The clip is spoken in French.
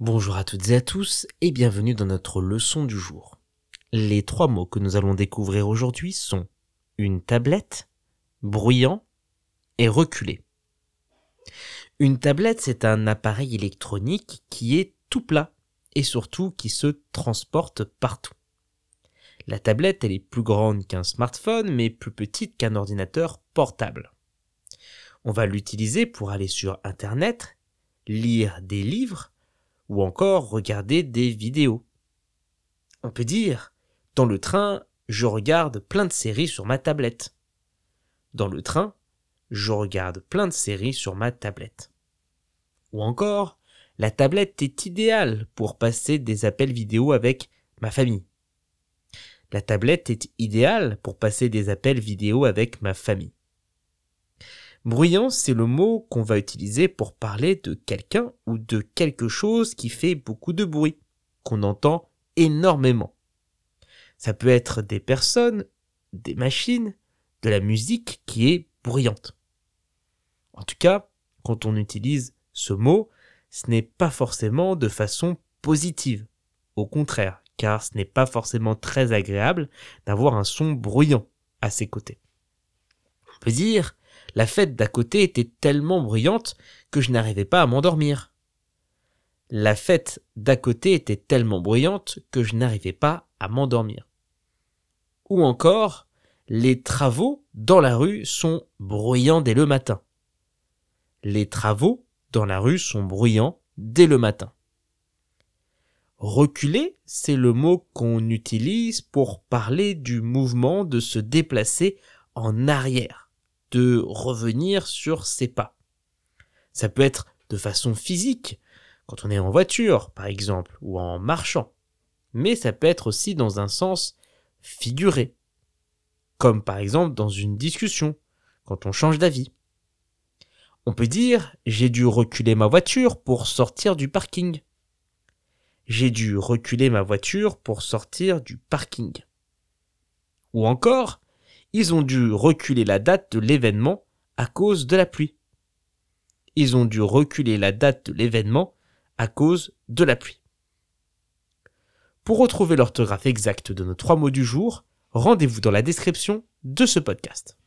Bonjour à toutes et à tous et bienvenue dans notre leçon du jour. Les trois mots que nous allons découvrir aujourd'hui sont une tablette, bruyant et reculé. Une tablette, c'est un appareil électronique qui est tout plat et surtout qui se transporte partout. La tablette, elle est plus grande qu'un smartphone mais plus petite qu'un ordinateur portable. On va l'utiliser pour aller sur Internet, lire des livres ou encore regarder des vidéos. On peut dire, dans le train, je regarde plein de séries sur ma tablette. Dans le train, je regarde plein de séries sur ma tablette. Ou encore, la tablette est idéale pour passer des appels vidéo avec ma famille. La tablette est idéale pour passer des appels vidéo avec ma famille. Bruyant, c'est le mot qu'on va utiliser pour parler de quelqu'un ou de quelque chose qui fait beaucoup de bruit, qu'on entend énormément. Ça peut être des personnes, des machines, de la musique qui est bruyante. En tout cas, quand on utilise ce mot, ce n'est pas forcément de façon positive. Au contraire, car ce n'est pas forcément très agréable d'avoir un son bruyant à ses côtés. On peut dire la fête d'à côté était tellement bruyante que je n'arrivais pas à m'endormir. La fête d'à côté était tellement bruyante que je n'arrivais pas à m'endormir. Ou encore, les travaux dans la rue sont bruyants dès le matin. Les travaux dans la rue sont bruyants dès le matin. Reculer, c'est le mot qu'on utilise pour parler du mouvement de se déplacer en arrière revenir sur ses pas. Ça peut être de façon physique, quand on est en voiture, par exemple, ou en marchant. Mais ça peut être aussi dans un sens figuré, comme par exemple dans une discussion, quand on change d'avis. On peut dire j'ai dû reculer ma voiture pour sortir du parking. J'ai dû reculer ma voiture pour sortir du parking. Ou encore, ils ont dû reculer la date de l'événement à cause de la pluie. Ils ont dû reculer la date de l'événement à cause de la. Pour retrouver l'orthographe exacte de nos trois mots du jour, rendez-vous dans la description de ce podcast.